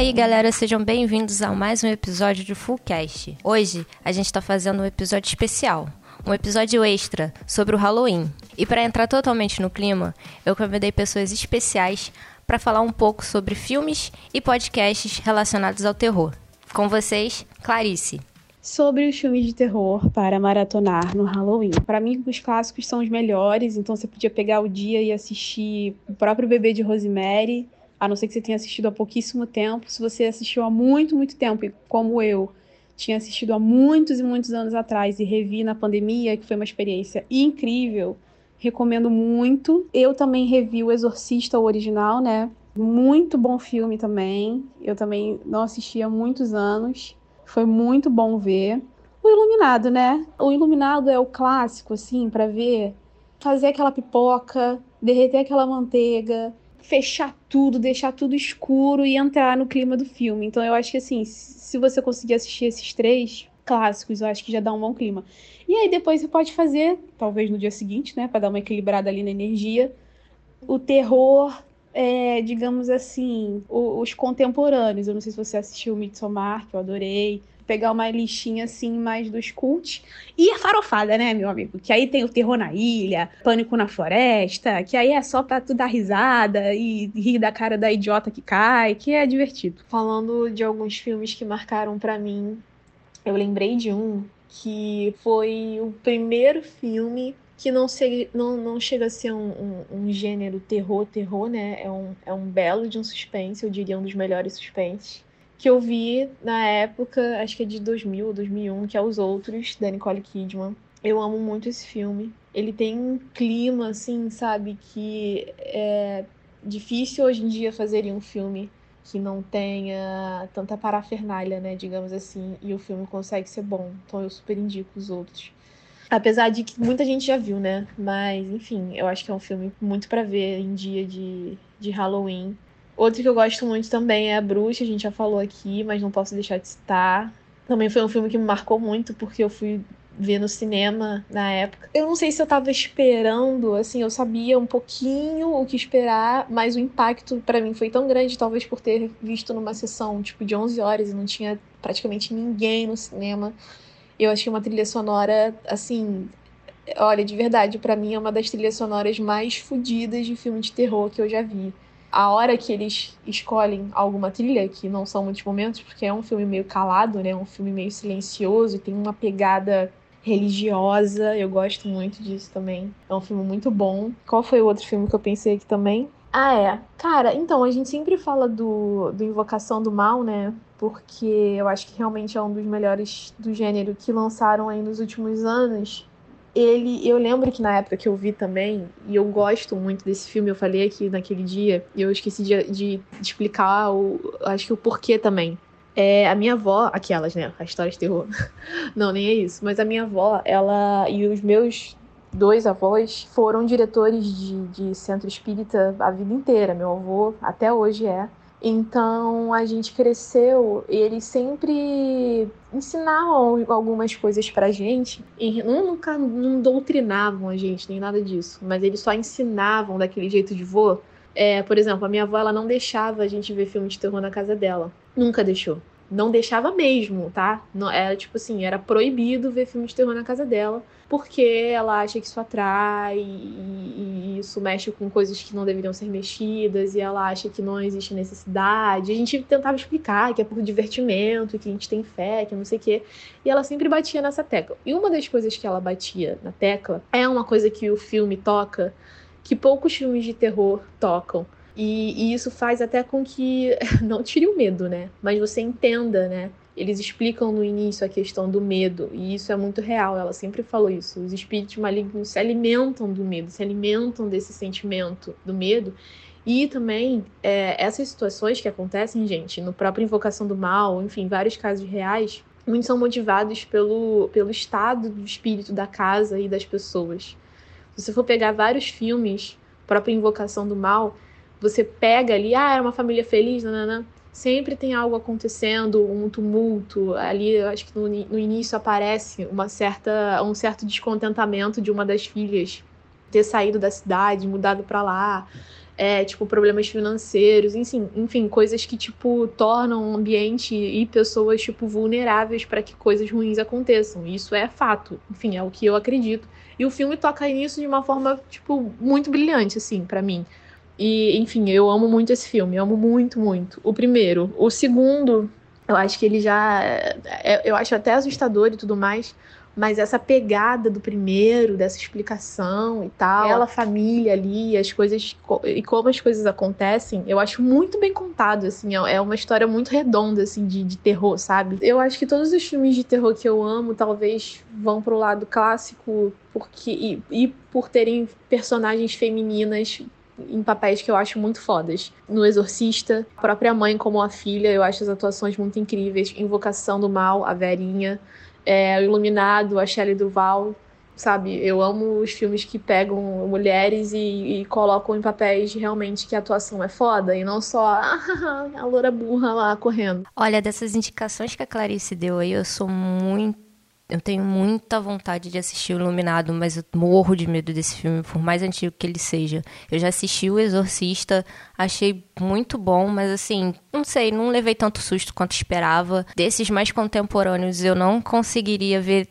aí, galera, sejam bem-vindos a mais um episódio de Fullcast. Hoje a gente está fazendo um episódio especial, um episódio extra sobre o Halloween. E para entrar totalmente no clima, eu convidei pessoas especiais para falar um pouco sobre filmes e podcasts relacionados ao terror. Com vocês, Clarice. Sobre os filmes de terror para maratonar no Halloween. Para mim, os clássicos são os melhores, então você podia pegar o dia e assistir o próprio Bebê de Rosemary, a não ser que você tenha assistido há pouquíssimo tempo. Se você assistiu há muito, muito tempo, como eu tinha assistido há muitos e muitos anos atrás e revi na pandemia, que foi uma experiência incrível, recomendo muito. Eu também revi o Exorcista, o original, né? Muito bom filme também. Eu também não assisti há muitos anos. Foi muito bom ver. O Iluminado, né? O Iluminado é o clássico, assim, para ver. Fazer aquela pipoca, derreter aquela manteiga, fechar tudo, deixar tudo escuro e entrar no clima do filme. Então eu acho que, assim, se você conseguir assistir esses três clássicos, eu acho que já dá um bom clima. E aí depois você pode fazer, talvez no dia seguinte, né, para dar uma equilibrada ali na energia, o terror é, digamos assim, os, contemporâneos. Eu não sei se você assistiu o Midsommar, que eu adorei. Pegar uma listinha assim mais dos cults. E a farofada, né, meu amigo? Que aí tem o Terror na Ilha, Pânico na Floresta, que aí é só pra tu dar risada e rir da cara da idiota que cai, que é divertido. Falando de alguns filmes que marcaram para mim, eu lembrei de um que foi o primeiro filme que não, se, não, não chega a ser um, um, um, gênero terror, terror, né? É um, é um belo de um suspense, eu diria um dos melhores suspenses. Que eu vi na época, acho que é de 2000 ou 2001, que é Os Outros, da Nicole Kidman. Eu amo muito esse filme. Ele tem um clima, assim, sabe, que é difícil hoje em dia fazerem um filme que não tenha tanta parafernália, né, digamos assim, e o filme consegue ser bom. Então eu super indico os outros. Apesar de que muita gente já viu, né? Mas, enfim, eu acho que é um filme muito para ver em dia de, de Halloween. Outro que eu gosto muito também é A Bruxa, a gente já falou aqui, mas não posso deixar de citar. Também foi um filme que me marcou muito, porque eu fui ver no cinema na época. Eu não sei se eu tava esperando, assim, eu sabia um pouquinho o que esperar, mas o impacto para mim foi tão grande, talvez por ter visto numa sessão, tipo, de 11 horas e não tinha praticamente ninguém no cinema. Eu achei uma trilha sonora, assim, olha, de verdade, para mim é uma das trilhas sonoras mais fodidas de filme de terror que eu já vi. A hora que eles escolhem alguma trilha, que não são muitos momentos, porque é um filme meio calado, né? Um filme meio silencioso, tem uma pegada religiosa, eu gosto muito disso também. É um filme muito bom. Qual foi o outro filme que eu pensei aqui também? Ah, é. Cara, então, a gente sempre fala do, do Invocação do Mal, né? Porque eu acho que realmente é um dos melhores do gênero que lançaram aí nos últimos anos. Ele, eu lembro que na época que eu vi também, e eu gosto muito desse filme, eu falei aqui naquele dia, e eu esqueci de, de, explicar o, acho que o porquê também. É, a minha avó, aquelas, né? A história de terror. Não, nem é isso. Mas a minha avó, ela e os meus dois avós foram diretores de, de centro espírita a vida inteira. Meu avô até hoje é. Então a gente cresceu e eles sempre ensinavam algumas coisas pra gente e nunca não doutrinavam a gente, nem nada disso, mas eles só ensinavam daquele jeito de vô. É, por exemplo, a minha avó ela não deixava a gente ver filme de terror na casa dela. Nunca deixou não deixava mesmo, tá? Não, era tipo assim, era proibido ver filme de terror na casa dela, porque ela acha que isso atrai e, e, isso mexe com coisas que não deveriam ser mexidas, e ela acha que não existe necessidade. A gente tentava explicar que é por divertimento, que a gente tem fé, que não sei o quê. E ela sempre batia nessa tecla. E uma das coisas que ela batia na tecla é uma coisa que o filme toca, que poucos filmes de terror tocam e, e, isso faz até com que não tire o medo, né? Mas você entenda, né? Eles explicam no início a questão do medo, e isso é muito real. Ela sempre falou isso. Os espíritos malignos se alimentam do medo, se alimentam desse sentimento do medo. E também é, essas situações que acontecem, gente, no próprio Invocação do Mal, enfim, vários casos reais, muitos são motivados pelo, pelo estado do espírito da casa e das pessoas. Se você for pegar vários filmes, própria Invocação do Mal, você pega ali, ah, era uma família feliz, nananã. Sempre tem algo acontecendo, um tumulto. Ali, eu acho que no, no início aparece uma certa, um certo descontentamento de uma das filhas ter saído da cidade, mudado para lá. é, tipo, problemas financeiros, enfim, enfim, coisas que, tipo, tornam o ambiente e pessoas, tipo, vulneráveis para que coisas ruins aconteçam. Isso é fato. Enfim, é o que eu acredito. E o filme toca nisso de uma forma, tipo, muito brilhante, assim, para mim. E, enfim, eu amo muito esse filme, amo muito, muito. O primeiro. O segundo, eu acho que ele já. É, eu acho até assustador e tudo mais mas essa pegada do primeiro, dessa explicação e tal, ela, família ali, as coisas e como as coisas acontecem, eu acho muito bem contado, assim, é, é uma história muito redonda, assim, de, de terror, sabe? Eu acho que todos os filmes de terror que eu amo, talvez vão pro lado clássico, porque e, e por terem personagens femininas em papéis que eu acho muito fodas. No Exorcista, a própria mãe como a filha, eu acho as atuações muito incríveis. Invocação do Mal, a Verinha é, o Iluminado, a Shelley Duval, sabe? Eu amo os filmes que pegam mulheres e, e, colocam em papéis realmente que a atuação é foda e não só a loura burra lá correndo. Olha, dessas indicações que a Clarice deu aí, eu sou muito eu tenho muita vontade de assistir o Iluminado, mas eu morro de medo desse filme, por mais antigo que ele seja. Eu já assisti O Exorcista, achei muito bom, mas assim, não sei, não levei tanto susto quanto esperava. Desses mais contemporâneos, eu não conseguiria ver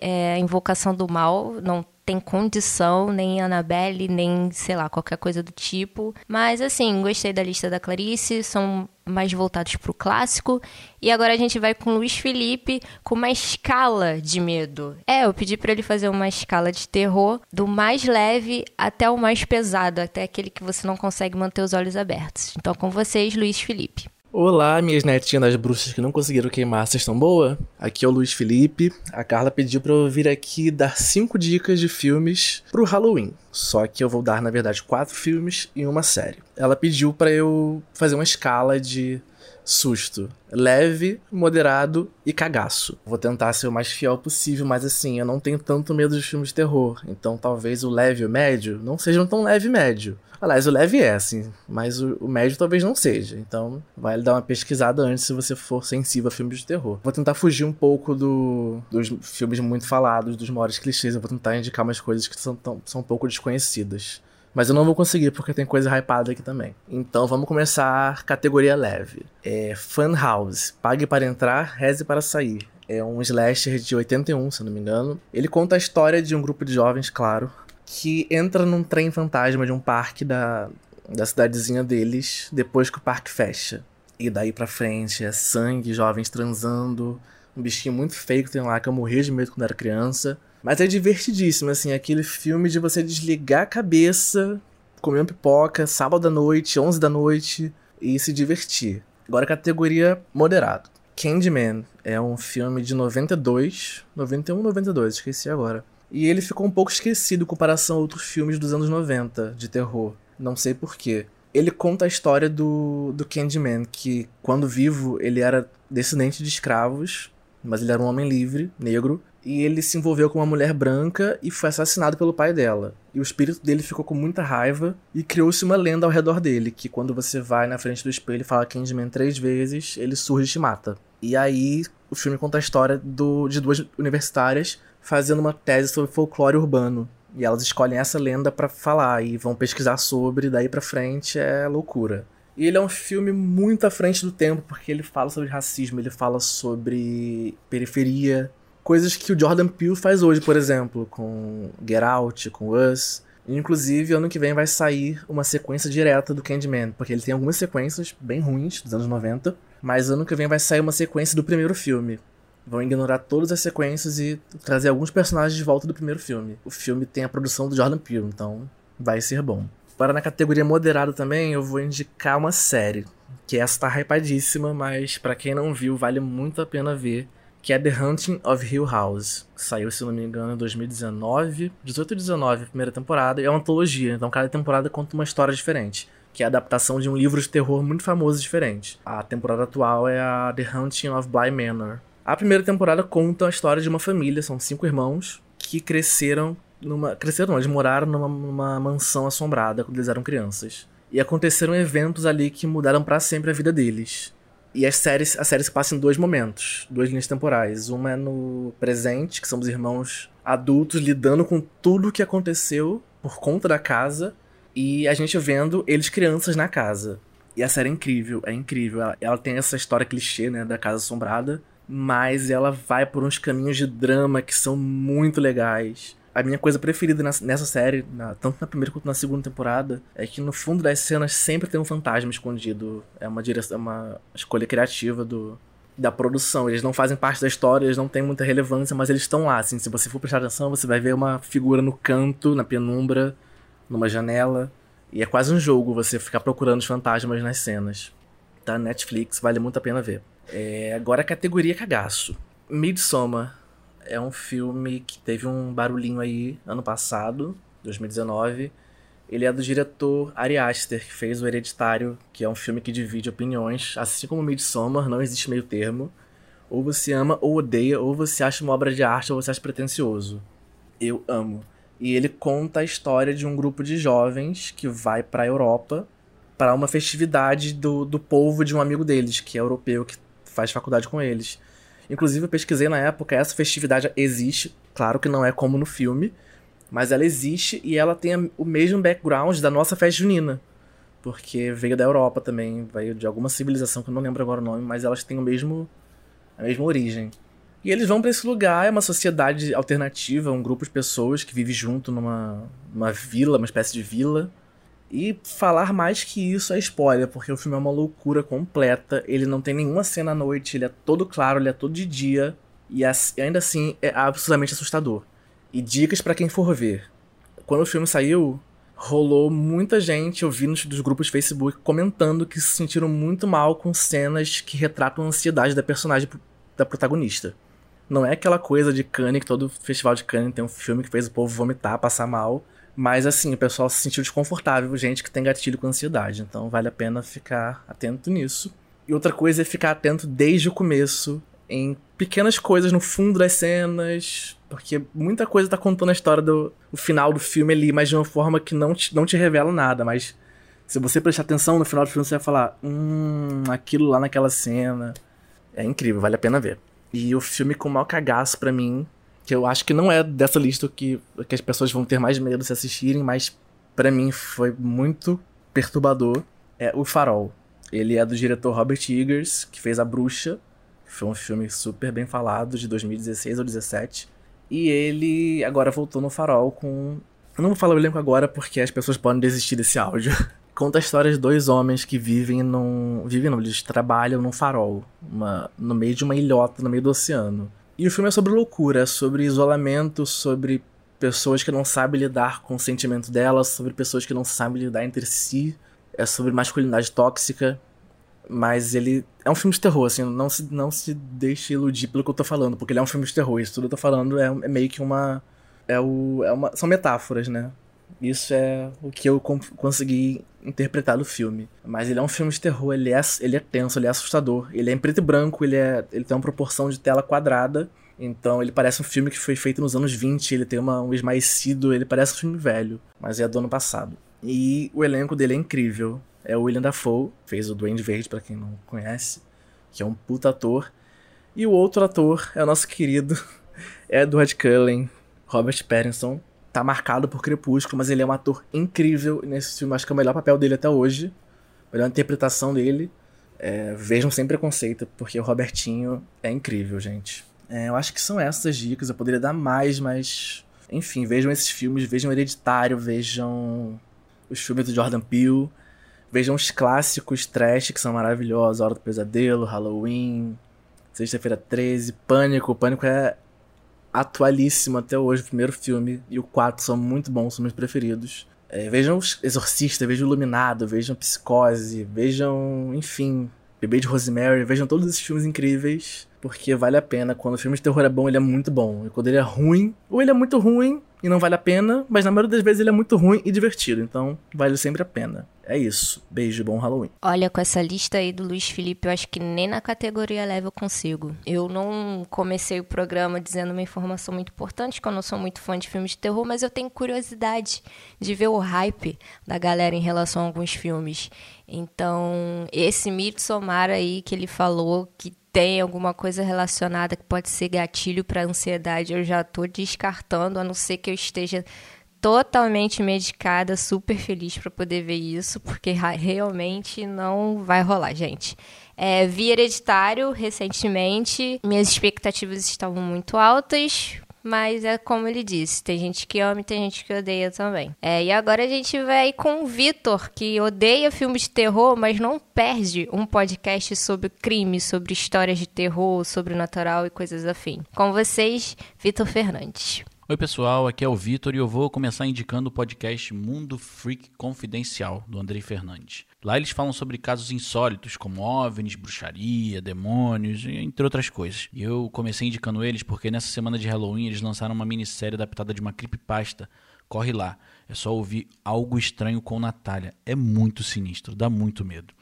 é, Invocação do Mal, não tem condição, nem Annabelle, nem, sei lá, qualquer coisa do tipo. Mas, assim, gostei da lista da Clarice, são mais voltados pro clássico. E agora a gente vai com o Luiz Felipe com uma escala de medo. É, eu pedi para ele fazer uma escala de terror do mais leve até o mais pesado, até aquele que você não consegue manter os olhos abertos. Então, com vocês, Luiz Felipe. Olá, minhas netinhas bruxas que não conseguiram queimar, vocês estão boa? Aqui é o Luiz Felipe. A Carla pediu para eu vir aqui dar cinco dicas de filmes pro Halloween. Só que eu vou dar, na verdade, quatro filmes e uma série. Ela pediu para eu fazer uma escala de susto. Leve, moderado e cagaço. Vou tentar ser o mais fiel possível, mas assim, eu não tenho tanto medo de filmes de terror. Então talvez o leve e o médio não sejam tão leve e médio. Aliás, o leve é, assim, mas o, o, médio talvez não seja. Então, vale dar uma pesquisada antes se você for sensível a filmes de terror. Vou tentar fugir um pouco do, dos filmes muito falados, dos maiores clichês. Eu vou tentar indicar umas coisas que são, tão, são um pouco desconhecidas. Mas eu não vou conseguir porque tem coisa hypada aqui também. Então vamos começar categoria leve. É Fun House. Pague para entrar, reze para sair. É um slasher de 81, se não me engano. Ele conta a história de um grupo de jovens, claro, que entra num trem fantasma de um parque da, da cidadezinha deles depois que o parque fecha. E daí pra frente é sangue, jovens transando, um bichinho muito feio que tem lá que eu morria de medo quando era criança. Mas é divertidíssimo, assim, aquele filme de você desligar a cabeça, comer uma pipoca, sábado à noite, 11 da noite e se divertir. Agora categoria moderado. Candyman é um filme de 92, 91, 92, esqueci agora. E ele ficou um pouco esquecido em comparação a outros filmes dos anos 90 de terror. Não sei porquê. Ele conta a história do, do Candyman, que quando vivo ele era descendente de escravos, mas ele era um homem livre, negro, e ele se envolveu com uma mulher branca e foi assassinado pelo pai dela. E o espírito dele ficou com muita raiva e criou-se uma lenda ao redor dele, que quando você vai na frente do espelho e fala Candyman três vezes, ele surge e te mata. E aí o filme conta a história do, de duas universitárias fazendo uma tese sobre folclore urbano. E elas escolhem essa lenda para falar e vão pesquisar sobre, daí pra frente é loucura. E ele é um filme muito à frente do tempo, porque ele fala sobre racismo, ele fala sobre periferia, coisas que o Jordan Peele faz hoje, por exemplo, com Get Out, com Us. Inclusive, ano que vem vai sair uma sequência direta do Candyman, porque ele tem algumas sequências bem ruins dos anos 90, mas ano que vem vai sair uma sequência do primeiro filme. Vão ignorar todas as sequências e trazer alguns personagens de volta do primeiro filme. O filme tem a produção do Jordan Peele, então vai ser bom. Para na categoria moderada também, eu vou indicar uma série, que essa tá hypadíssima, mas para quem não viu, vale muito a pena ver, que é The Hunting of Hill House. Saiu, se não me engano, em 2019, 18 e 19, primeira temporada, e é uma antologia, então cada temporada conta uma história diferente que é a adaptação de um livro de terror muito famoso e diferente. A temporada atual é a The Hunting of Bly Manor, a primeira temporada conta a história de uma família, são cinco irmãos, que cresceram numa. Cresceram, não, eles moraram numa, numa mansão assombrada quando eles eram crianças. E aconteceram eventos ali que mudaram para sempre a vida deles. E as séries, a série se passa em dois momentos, duas linhas temporais. Uma é no presente, que são os irmãos adultos lidando com tudo o que aconteceu por conta da casa. E a gente vendo eles crianças na casa. E a série é incrível, é incrível. Ela, ela tem essa história clichê, né, da casa assombrada, mas ela vai por uns caminhos de drama que são muito legais. A minha coisa preferida nessa série, na, tanto na primeira quanto na segunda temporada, é que no fundo das cenas sempre tem um fantasma escondido. É uma direção, é uma escolha criativa do, da produção. Eles não fazem parte da história, eles não têm muita relevância, mas eles estão lá. Assim, se você for prestar atenção, você vai ver uma figura no canto, na penumbra, numa janela. E é quase um jogo você ficar procurando os fantasmas nas cenas. Tá? Netflix, vale muito a pena ver. É, agora a categoria cagaço. Midsommar é um filme que teve um barulhinho aí ano passado, 2019. Ele é do diretor Ari Aster, que fez O Hereditário, que é um filme que divide opiniões. Assim como Midsommar, não existe meio termo. Ou você ama ou odeia, ou você acha uma obra de arte ou você acha pretencioso. Eu amo. E ele conta a história de um grupo de jovens que vai para a Europa para uma festividade do, do povo de um amigo deles, que é europeu, que faz faculdade com eles. Inclusive, eu pesquisei na época, essa festividade existe, claro que não é como no filme, mas ela existe e ela tem o mesmo background da nossa festa junina. Porque veio da Europa também, veio de alguma civilização que eu não lembro agora o nome, mas elas têm o mesmo a mesma origem. E eles vão para esse lugar, é uma sociedade alternativa, um grupo de pessoas que vive junto numa, numa vila, uma espécie de vila. E falar mais que isso é spoiler, porque o filme é uma loucura completa. Ele não tem nenhuma cena à noite, ele é todo claro, ele é todo de dia. E ainda assim é absolutamente assustador. E dicas para quem for ver. Quando o filme saiu, rolou muita gente ouvindo dos grupos Facebook comentando que se sentiram muito mal com cenas que retratam a ansiedade da personagem da protagonista. Não é aquela coisa de Cannes, que todo festival de Cannes tem um filme que fez o povo vomitar, passar mal. Mas assim, o pessoal se sentiu desconfortável, gente que tem gatilho com ansiedade. Então vale a pena ficar atento nisso. E outra coisa é ficar atento desde o começo, em pequenas coisas no fundo das cenas, porque muita coisa tá contando a história do final do filme ali, mas de uma forma que não te, não te revela nada. Mas se você prestar atenção no final do filme, você vai falar: Hum, aquilo lá naquela cena. É incrível, vale a pena ver. E o filme com o maior cagaço pra mim, que eu acho que não é dessa lista que, que as pessoas vão ter mais medo se assistirem, mas para mim foi muito perturbador, é O Farol. Ele é do diretor Robert Eggers, que fez A Bruxa, que foi um filme super bem falado, de 2016 ou 2017. E ele agora voltou no Farol com... Eu não vou falar o elenco agora porque as pessoas podem desistir desse áudio. conta a história de dois homens que vivem num. Vivem não, eles trabalham num farol, uma, no meio de uma ilhota, no meio do oceano. E o filme é sobre loucura, é sobre isolamento, sobre pessoas que não sabem lidar com o sentimento delas, sobre pessoas que não sabem lidar entre si, é sobre masculinidade tóxica. Mas ele é um filme de terror, assim, não se, não se deixe iludir pelo que eu tô falando, porque ele é um filme de terror. Isso tudo que eu tô falando é, é meio que uma. É o, é uma, são metáforas, né? Isso é o que eu consegui interpretar do filme. Mas ele é um filme de terror, ele é, ele é tenso, ele é assustador. Ele é em preto e branco, ele, é, ele tem uma proporção de tela quadrada. Então ele parece um filme que foi feito nos anos 20, ele tem uma, um esmaecido, ele parece um filme velho, mas é do ano passado. E o elenco dele é incrível. É o William Dafoe, fez o Duende Verde, para quem não conhece, que é um puta ator. E o outro ator é o nosso querido Edward Cullen, Robert Pattinson, tá marcado por Crepúsculo, mas ele é um ator incrível nesse filme. Acho que é o melhor papel dele até hoje. Melhor interpretação dele. É, vejam sem preconceito, porque o Robertinho é incrível, gente. É, eu acho que são essas as dicas. Eu poderia dar mais, mas. Enfim, vejam esses filmes, vejam Hereditário, vejam os filmes do Jordan Peele, vejam os clássicos trash que são maravilhosos, Hora do Pesadelo, Halloween, Sexta-feira 13, Pânico. Pânico é atualíssimo até hoje, o primeiro filme e o 4 são muito bons, são meus preferidos. É, vejam Exorcista, vejam Iluminado, vejam Psicose, vejam, enfim, Bebê de Rosemary, vejam todos esses filmes incríveis, porque vale a pena. Quando o filme de terror é bom, ele é muito bom. E quando ele é ruim, ou ele é muito ruim, e não vale a pena, mas na maioria das vezes ele é muito ruim e divertido, então vale sempre a pena. É isso. Beijo, bom Halloween. Olha, com essa lista aí do Luiz Felipe, eu acho que nem na categoria leve eu consigo. Eu não comecei o programa dizendo uma informação muito importante, que eu não sou muito fã de filmes de terror, mas eu tenho curiosidade de ver o hype da galera em relação a alguns filmes. Então, esse Midsommar aí que ele falou que tem alguma coisa relacionada que pode ser gatilho para ansiedade, eu já estou descartando, a não ser que eu esteja totalmente medicada, super feliz para poder ver isso, porque realmente não vai rolar, gente. É, vi Hereditário recentemente, minhas expectativas estavam muito altas, mas é como ele disse, tem gente que ama e tem gente que odeia também. É, e agora a gente vai com o Vitor, que odeia filmes de terror, mas não perde um podcast sobre crime, sobre histórias de terror, sobrenatural e coisas afim. Com vocês, Vitor Fernandes. Oi, pessoal, aqui é o Vitor e eu vou começar indicando o podcast Mundo Freak Confidencial, do Andrei Fernandes. Lá eles falam sobre casos insólitos, como OVNIs, bruxaria, demônios, entre outras coisas. E eu comecei indicando eles porque nessa semana de Halloween eles lançaram uma minissérie adaptada de uma creepypasta. Corre lá, é só ouvir Algo Estranho com Natália. É muito sinistro, dá muito medo.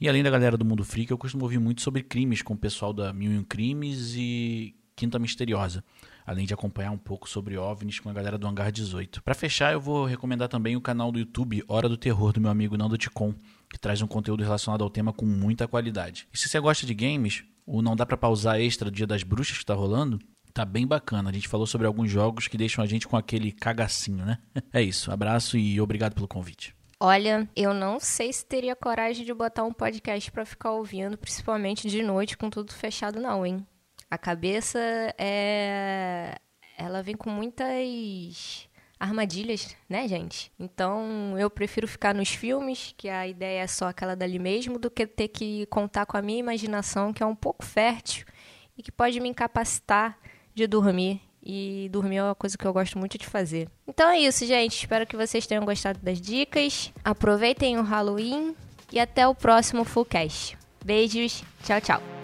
E além da galera do Mundo Freak, eu costumo ouvir muito sobre crimes com o pessoal da Mil e Crimes e Quinta Misteriosa além de acompanhar um pouco sobre OVNIs com a galera do Hangar 18. Para fechar, eu vou recomendar também o canal do YouTube Hora do Terror do meu amigo Nando Ticon, que traz um conteúdo relacionado ao tema com muita qualidade. E se você gosta de games, o Não Dá Pra Pausar Extra do Dia das Bruxas que tá rolando, tá bem bacana. A gente falou sobre alguns jogos que deixam a gente com aquele cagacinho, né? É isso, abraço e obrigado pelo convite. Olha, eu não sei se teria coragem de botar um podcast para ficar ouvindo, principalmente de noite com tudo fechado não, hein? A cabeça é. Ela vem com muitas armadilhas, né, gente? Então eu prefiro ficar nos filmes, que a ideia é só aquela dali mesmo, do que ter que contar com a minha imaginação, que é um pouco fértil e que pode me incapacitar de dormir. E dormir é uma coisa que eu gosto muito de fazer. Então é isso, gente. Espero que vocês tenham gostado das dicas. Aproveitem o Halloween e até o próximo Fullcast. Beijos, tchau, tchau.